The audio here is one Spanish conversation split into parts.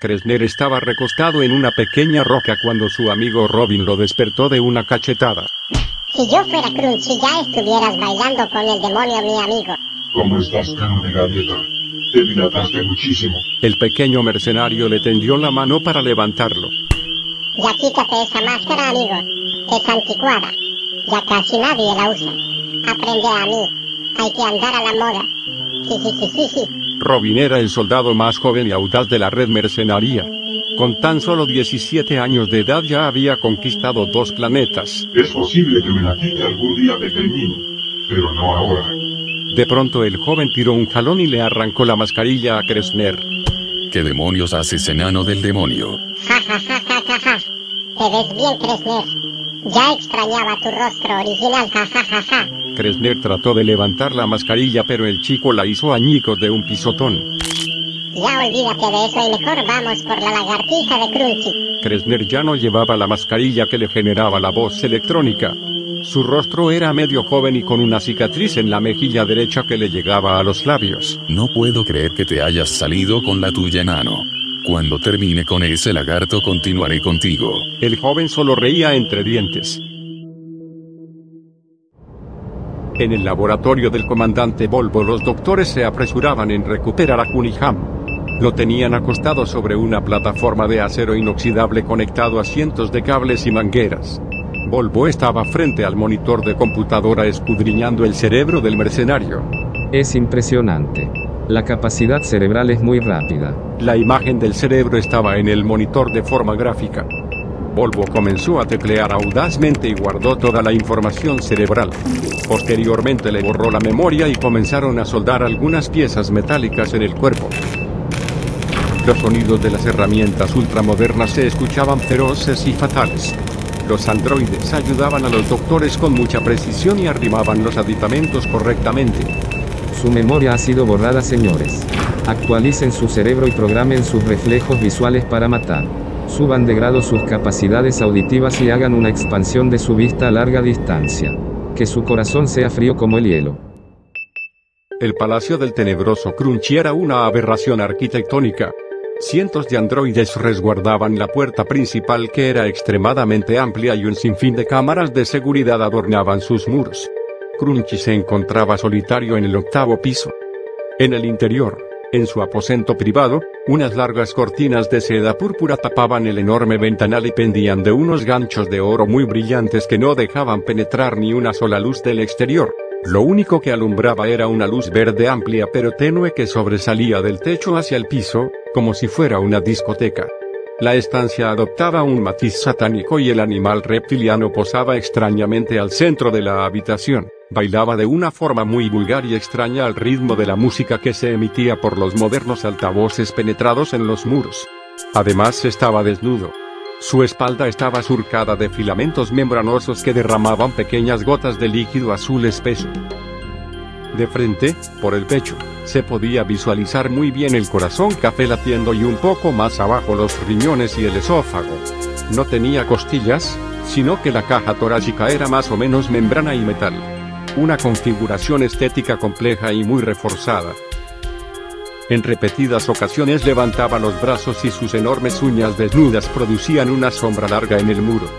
Kresner estaba recostado en una pequeña roca cuando su amigo Robin lo despertó de una cachetada. Si yo fuera Crunchy ya estuvieras bailando con el demonio mi amigo. ¿Cómo estás, carne de galleta? Te dilataste muchísimo. El pequeño mercenario le tendió la mano para levantarlo. Ya quítate esa máscara, amigo. Es anticuada. Ya casi nadie la usa. Aprende a mí. Hay que andar a la moda. Jijijijiji. Robin era el soldado más joven y audaz de la red mercenaria. Con tan solo 17 años de edad ya había conquistado dos planetas. Es posible que me la quite algún día pequeñín, pero no ahora. De pronto el joven tiró un jalón y le arrancó la mascarilla a Kresner. ¿Qué demonios haces, enano del demonio? Ja, ja, ja, ja, ja, ja. Te ves bien, Kresner. Ya extrañaba tu rostro original, ja, ja, ja, ja. Kresner trató de levantar la mascarilla pero el chico la hizo añicos de un pisotón. Ya olvídate de eso y mejor vamos por la lagartija de Crunchy. Kresner ya no llevaba la mascarilla que le generaba la voz electrónica. Su rostro era medio joven y con una cicatriz en la mejilla derecha que le llegaba a los labios. No puedo creer que te hayas salido con la tuya, enano. Cuando termine con ese lagarto continuaré contigo. El joven solo reía entre dientes. En el laboratorio del comandante Volvo los doctores se apresuraban en recuperar a Cunningham. Lo tenían acostado sobre una plataforma de acero inoxidable conectado a cientos de cables y mangueras. Volvo estaba frente al monitor de computadora escudriñando el cerebro del mercenario. Es impresionante. La capacidad cerebral es muy rápida. La imagen del cerebro estaba en el monitor de forma gráfica. Volvo comenzó a teclear audazmente y guardó toda la información cerebral. Posteriormente le borró la memoria y comenzaron a soldar algunas piezas metálicas en el cuerpo. Los sonidos de las herramientas ultramodernas se escuchaban feroces y fatales. Los androides ayudaban a los doctores con mucha precisión y arrimaban los aditamentos correctamente. Su memoria ha sido borrada, señores. Actualicen su cerebro y programen sus reflejos visuales para matar. Suban de grado sus capacidades auditivas y hagan una expansión de su vista a larga distancia. Que su corazón sea frío como el hielo. El Palacio del Tenebroso Crunchy era una aberración arquitectónica. Cientos de androides resguardaban la puerta principal que era extremadamente amplia y un sinfín de cámaras de seguridad adornaban sus muros. Crunchy se encontraba solitario en el octavo piso. En el interior, en su aposento privado, unas largas cortinas de seda púrpura tapaban el enorme ventanal y pendían de unos ganchos de oro muy brillantes que no dejaban penetrar ni una sola luz del exterior. Lo único que alumbraba era una luz verde amplia pero tenue que sobresalía del techo hacia el piso, como si fuera una discoteca. La estancia adoptaba un matiz satánico y el animal reptiliano posaba extrañamente al centro de la habitación. Bailaba de una forma muy vulgar y extraña al ritmo de la música que se emitía por los modernos altavoces penetrados en los muros. Además estaba desnudo. Su espalda estaba surcada de filamentos membranosos que derramaban pequeñas gotas de líquido azul espeso. De frente, por el pecho, se podía visualizar muy bien el corazón café latiendo y un poco más abajo los riñones y el esófago. No tenía costillas, sino que la caja torácica era más o menos membrana y metal. Una configuración estética compleja y muy reforzada. En repetidas ocasiones levantaba los brazos y sus enormes uñas desnudas producían una sombra larga en el muro.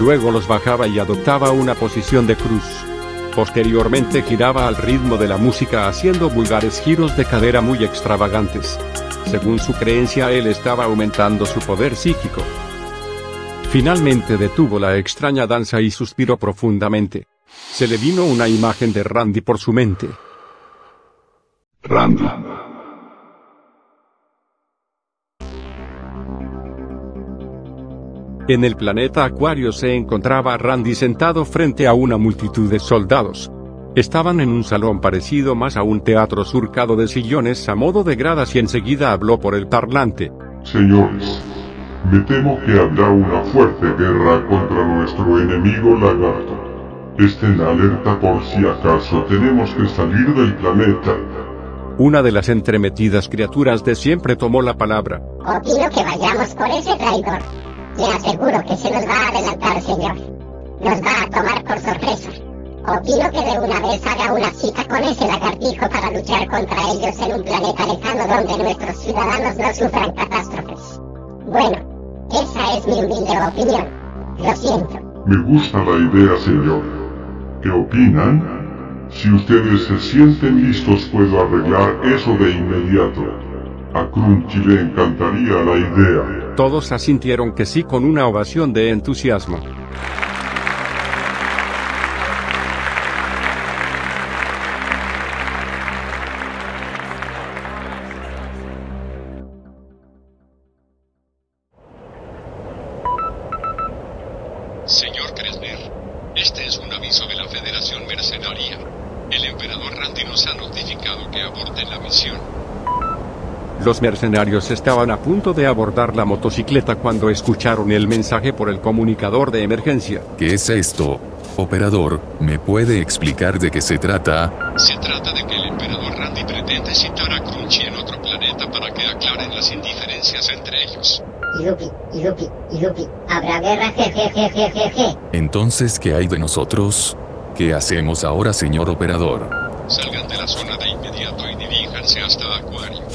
Luego los bajaba y adoptaba una posición de cruz. Posteriormente giraba al ritmo de la música haciendo vulgares giros de cadera muy extravagantes. Según su creencia él estaba aumentando su poder psíquico. Finalmente detuvo la extraña danza y suspiró profundamente. Se le vino una imagen de Randy por su mente. Randy. En el planeta Acuario se encontraba Randy sentado frente a una multitud de soldados. Estaban en un salón parecido más a un teatro surcado de sillones a modo de gradas y enseguida habló por el parlante. Señores, me temo que habrá una fuerte guerra contra nuestro enemigo lagarto. Estén alerta por si acaso tenemos que salir del planeta. Una de las entremetidas criaturas de siempre tomó la palabra. Opino que vayamos por ese traidor. Le aseguro que se nos va a adelantar, señor. Nos va a tomar por sorpresa. Opino que de una vez haga una cita con ese lagartijo para luchar contra ellos en un planeta lejano donde nuestros ciudadanos no sufran catástrofes. Bueno, esa es mi humilde opinión. Lo siento. Me gusta la idea, señor. ¿Qué opinan? Si ustedes se sienten listos, puedo arreglar eso de inmediato. A Crunchy le encantaría la idea. Todos asintieron que sí con una ovación de entusiasmo. Los mercenarios estaban a punto de abordar la motocicleta cuando escucharon el mensaje por el comunicador de emergencia. ¿Qué es esto? Operador, ¿me puede explicar de qué se trata? Se trata de que el emperador Randy pretende citar a Crunchy en otro planeta para que aclaren las indiferencias entre ellos. Yupi, yupi, yupi. Habrá guerra, jejejejeje. Entonces, ¿qué hay de nosotros? ¿Qué hacemos ahora, señor operador? Salgan de la zona de inmediato y diríjanse hasta Acuario.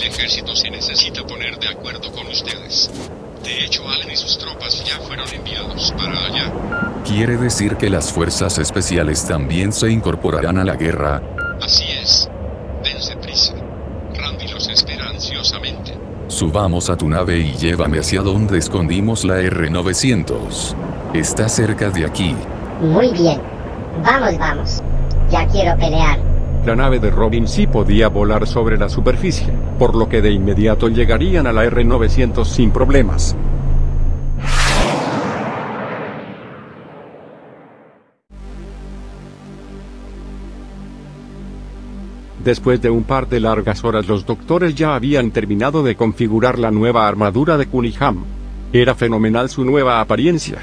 El ejército se necesita poner de acuerdo con ustedes. De hecho, Allen y sus tropas ya fueron enviados para allá. ¿Quiere decir que las fuerzas especiales también se incorporarán a la guerra? Así es. Dense prisa. Randy los espera ansiosamente. Subamos a tu nave y llévame hacia donde escondimos la R900. Está cerca de aquí. Muy bien. Vamos, vamos. Ya quiero pelear. La nave de Robin sí podía volar sobre la superficie, por lo que de inmediato llegarían a la R900 sin problemas. Después de un par de largas horas los doctores ya habían terminado de configurar la nueva armadura de Cunningham. Era fenomenal su nueva apariencia.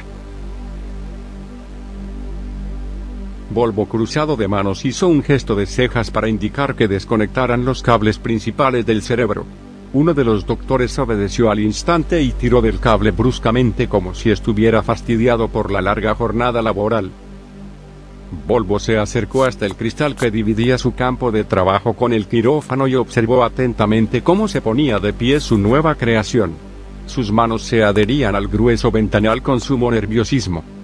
Volvo cruzado de manos hizo un gesto de cejas para indicar que desconectaran los cables principales del cerebro. Uno de los doctores obedeció al instante y tiró del cable bruscamente como si estuviera fastidiado por la larga jornada laboral. Volvo se acercó hasta el cristal que dividía su campo de trabajo con el quirófano y observó atentamente cómo se ponía de pie su nueva creación. Sus manos se adherían al grueso ventanal con sumo nerviosismo.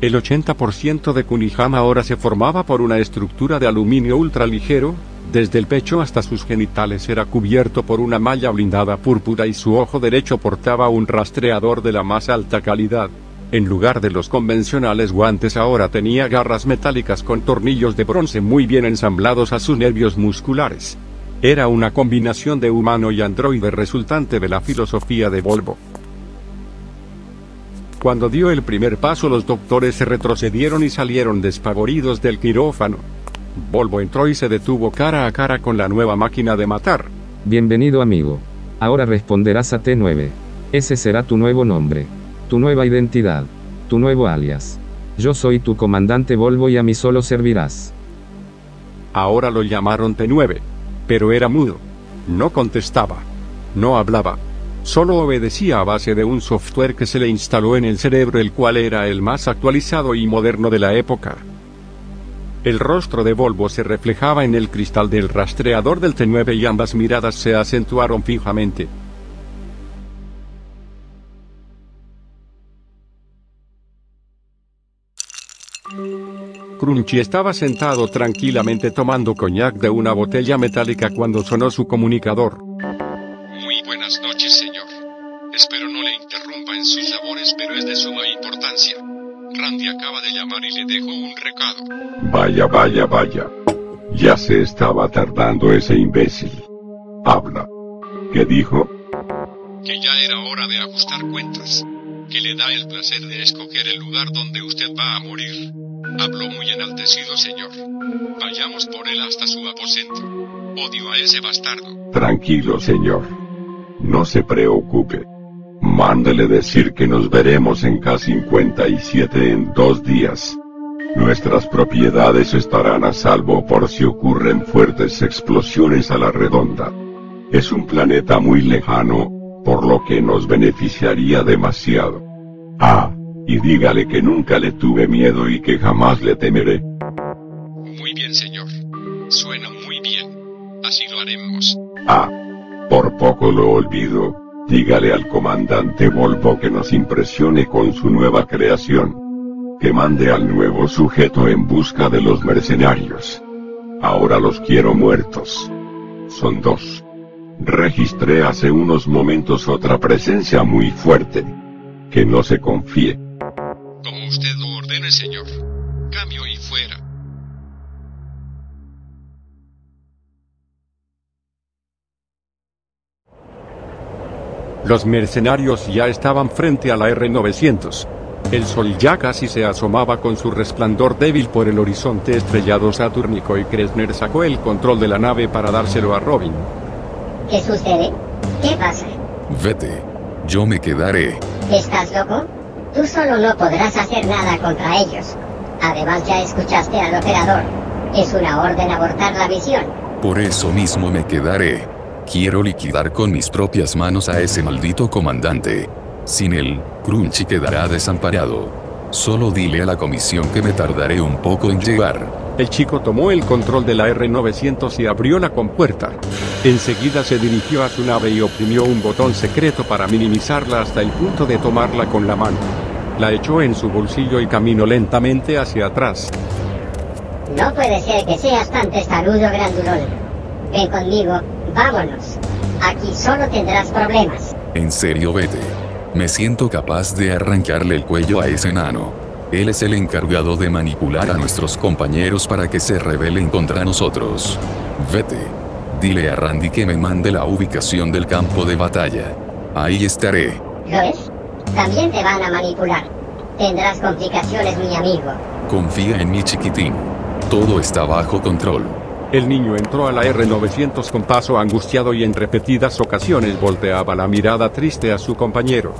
El 80% de Cunningham ahora se formaba por una estructura de aluminio ultraligero, desde el pecho hasta sus genitales era cubierto por una malla blindada púrpura y su ojo derecho portaba un rastreador de la más alta calidad. En lugar de los convencionales guantes ahora tenía garras metálicas con tornillos de bronce muy bien ensamblados a sus nervios musculares. Era una combinación de humano y androide resultante de la filosofía de Volvo. Cuando dio el primer paso los doctores se retrocedieron y salieron despavoridos del quirófano. Volvo entró y se detuvo cara a cara con la nueva máquina de matar. Bienvenido amigo. Ahora responderás a T9. Ese será tu nuevo nombre. Tu nueva identidad. Tu nuevo alias. Yo soy tu comandante Volvo y a mí solo servirás. Ahora lo llamaron T9. Pero era mudo. No contestaba. No hablaba. Solo obedecía a base de un software que se le instaló en el cerebro el cual era el más actualizado y moderno de la época. El rostro de Volvo se reflejaba en el cristal del rastreador del T9 y ambas miradas se acentuaron fijamente. Crunchy estaba sentado tranquilamente tomando coñac de una botella metálica cuando sonó su comunicador. Muy buenas noches, señor. Espero no le interrumpa en sus labores, pero es de suma importancia. Randy acaba de llamar y le dejo un recado. Vaya, vaya, vaya. Ya se estaba tardando ese imbécil. Habla. ¿Qué dijo? Que ya era hora de ajustar cuentas. Que le da el placer de escoger el lugar donde usted va a morir. Habló muy enaltecido, señor. Vayamos por él hasta su aposento. Odio a ese bastardo. Tranquilo, señor. No se preocupe. Mándele decir que nos veremos en K57 en dos días. Nuestras propiedades estarán a salvo por si ocurren fuertes explosiones a la redonda. Es un planeta muy lejano, por lo que nos beneficiaría demasiado. Ah, y dígale que nunca le tuve miedo y que jamás le temeré. Muy bien, señor. Suena muy bien. Así lo haremos. Ah, por poco lo olvido. Dígale al comandante Volvo que nos impresione con su nueva creación. Que mande al nuevo sujeto en busca de los mercenarios. Ahora los quiero muertos. Son dos. Registré hace unos momentos otra presencia muy fuerte. Que no se confíe. Como usted lo ordene, señor. Cambio y fuera. Los mercenarios ya estaban frente a la R-900. El sol ya casi se asomaba con su resplandor débil por el horizonte estrellado satúrnico y Kresner sacó el control de la nave para dárselo a Robin. ¿Qué sucede? ¿Qué pasa? Vete. Yo me quedaré. ¿Estás loco? Tú solo no podrás hacer nada contra ellos. Además ya escuchaste al operador. Es una orden abortar la misión. Por eso mismo me quedaré. Quiero liquidar con mis propias manos a ese maldito comandante. Sin él, Crunchy quedará desamparado. Solo dile a la comisión que me tardaré un poco en llegar. El chico tomó el control de la R-900 y abrió la compuerta. Enseguida se dirigió a su nave y oprimió un botón secreto para minimizarla hasta el punto de tomarla con la mano. La echó en su bolsillo y caminó lentamente hacia atrás. No puede ser que seas tan testarudo, grandulón. Ven conmigo, vámonos. Aquí solo tendrás problemas. En serio, vete. Me siento capaz de arrancarle el cuello a ese enano. Él es el encargado de manipular a nuestros compañeros para que se rebelen contra nosotros. Vete. Dile a Randy que me mande la ubicación del campo de batalla. Ahí estaré. ¿Lo es? También te van a manipular. Tendrás complicaciones, mi amigo. Confía en mi chiquitín. Todo está bajo control. El niño entró a la R-900 con paso angustiado y en repetidas ocasiones volteaba la mirada triste a su compañero.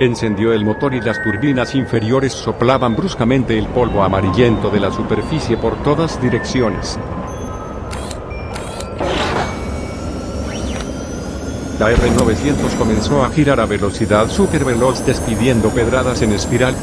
Encendió el motor y las turbinas inferiores soplaban bruscamente el polvo amarillento de la superficie por todas direcciones. La R-900 comenzó a girar a velocidad superveloz despidiendo pedradas en espiral.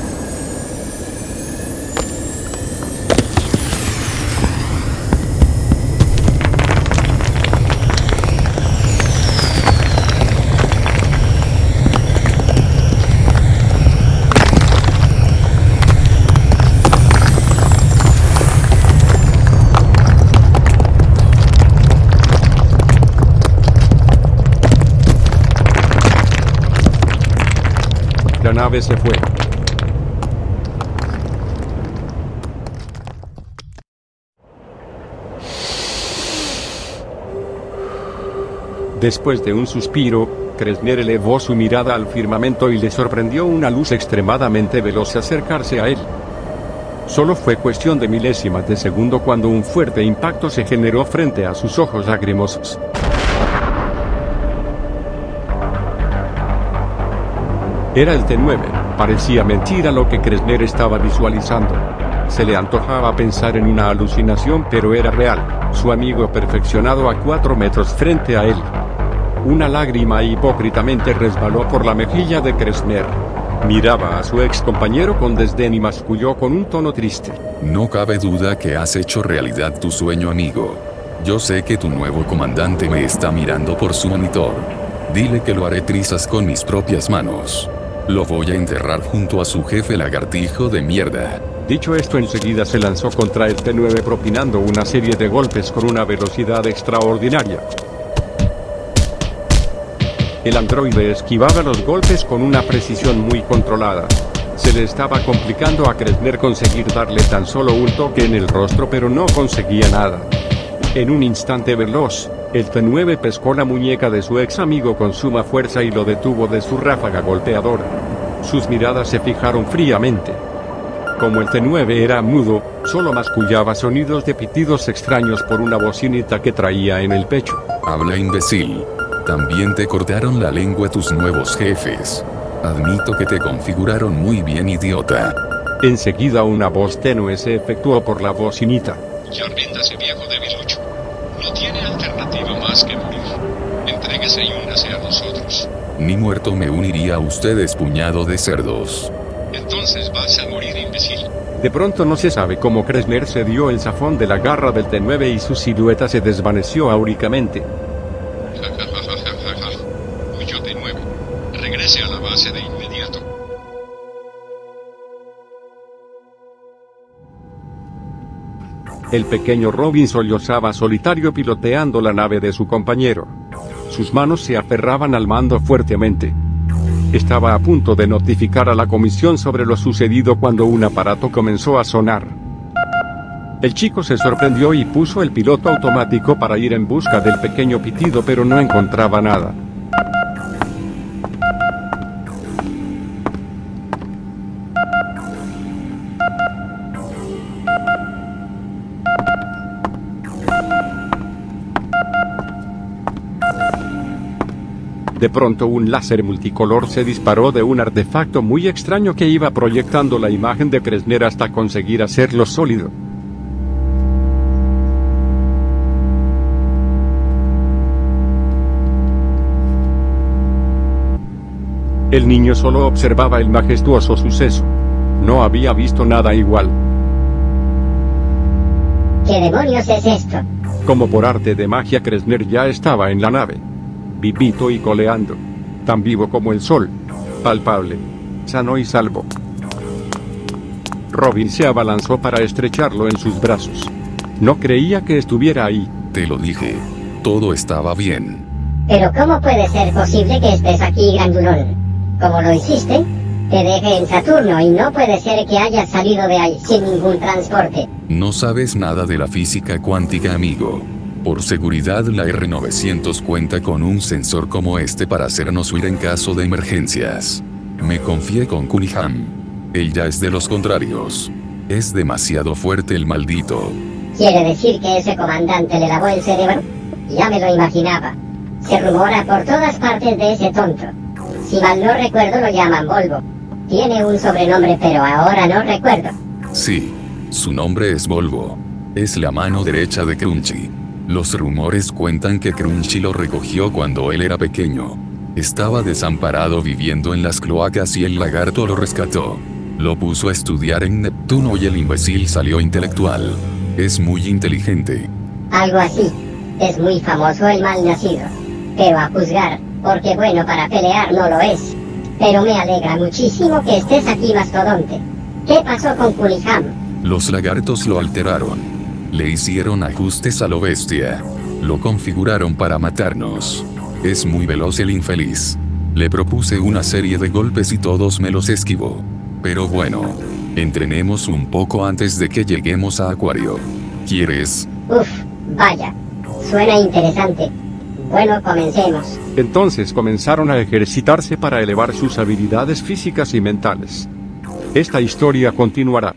Se fue. Después de un suspiro, Kresner elevó su mirada al firmamento y le sorprendió una luz extremadamente veloz acercarse a él. Solo fue cuestión de milésimas de segundo cuando un fuerte impacto se generó frente a sus ojos lagrimosos. Era el T-9. Parecía mentira lo que Kresner estaba visualizando. Se le antojaba pensar en una alucinación, pero era real. Su amigo perfeccionado a cuatro metros frente a él. Una lágrima hipócritamente resbaló por la mejilla de Kresner. Miraba a su ex compañero con desdén y masculló con un tono triste. No cabe duda que has hecho realidad tu sueño, amigo. Yo sé que tu nuevo comandante me está mirando por su monitor. Dile que lo haré trizas con mis propias manos. Lo voy a enterrar junto a su jefe lagartijo de mierda. Dicho esto enseguida se lanzó contra el T-9 propinando una serie de golpes con una velocidad extraordinaria. El androide esquivaba los golpes con una precisión muy controlada. Se le estaba complicando a Kresner conseguir darle tan solo un toque en el rostro pero no conseguía nada. En un instante veloz, el T-9 pescó la muñeca de su ex amigo con suma fuerza y lo detuvo de su ráfaga golpeadora. Sus miradas se fijaron fríamente. Como el T-9 era mudo, solo mascullaba sonidos de pitidos extraños por una bocinita que traía en el pecho. Habla imbécil. También te cortaron la lengua tus nuevos jefes. Admito que te configuraron muy bien, idiota. Enseguida una voz tenue se efectuó por la bocinita. Ya viejo debilucho. No tiene alternativa más que morir. Entréguese y únase a nosotros. Ni muerto me uniría a ustedes, puñado de cerdos. Entonces vas a morir, imbécil. De pronto no se sabe cómo Kresner se dio el zafón de la garra del T9 y su silueta se desvaneció áuricamente. El pequeño Robin sollozaba solitario piloteando la nave de su compañero. Sus manos se aferraban al mando fuertemente. Estaba a punto de notificar a la comisión sobre lo sucedido cuando un aparato comenzó a sonar. El chico se sorprendió y puso el piloto automático para ir en busca del pequeño pitido pero no encontraba nada. De pronto un láser multicolor se disparó de un artefacto muy extraño que iba proyectando la imagen de Kresner hasta conseguir hacerlo sólido. El niño solo observaba el majestuoso suceso. No había visto nada igual. ¿Qué demonios es esto? Como por arte de magia Kresner ya estaba en la nave. Vivito y coleando. Tan vivo como el sol. Palpable. Sano y salvo. Robin se abalanzó para estrecharlo en sus brazos. No creía que estuviera ahí. Te lo dije. Todo estaba bien. Pero ¿cómo puede ser posible que estés aquí, grandulón? ¿Cómo lo hiciste? Te dejé en Saturno y no puede ser que hayas salido de ahí sin ningún transporte. No sabes nada de la física cuántica, amigo. Por seguridad, la R900 cuenta con un sensor como este para hacernos huir en caso de emergencias. Me confié con Cunningham. Él ya es de los contrarios. Es demasiado fuerte el maldito. ¿Quiere decir que ese comandante le lavó el cerebro? Ya me lo imaginaba. Se rumora por todas partes de ese tonto. Si mal no recuerdo lo llaman Volvo. Tiene un sobrenombre pero ahora no recuerdo. Sí. Su nombre es Volvo. Es la mano derecha de Crunchy. Los rumores cuentan que Crunchy lo recogió cuando él era pequeño. Estaba desamparado viviendo en las cloacas y el lagarto lo rescató. Lo puso a estudiar en Neptuno y el imbécil salió intelectual. Es muy inteligente. Algo así. Es muy famoso el mal nacido. Pero a juzgar, porque bueno para pelear no lo es. Pero me alegra muchísimo que estés aquí, mastodonte. ¿Qué pasó con Cunningham? Los lagartos lo alteraron. Le hicieron ajustes a lo bestia. Lo configuraron para matarnos. Es muy veloz el infeliz. Le propuse una serie de golpes y todos me los esquivó. Pero bueno, entrenemos un poco antes de que lleguemos a Acuario. ¿Quieres? Uf, vaya. Suena interesante. Bueno, comencemos. Entonces comenzaron a ejercitarse para elevar sus habilidades físicas y mentales. Esta historia continuará.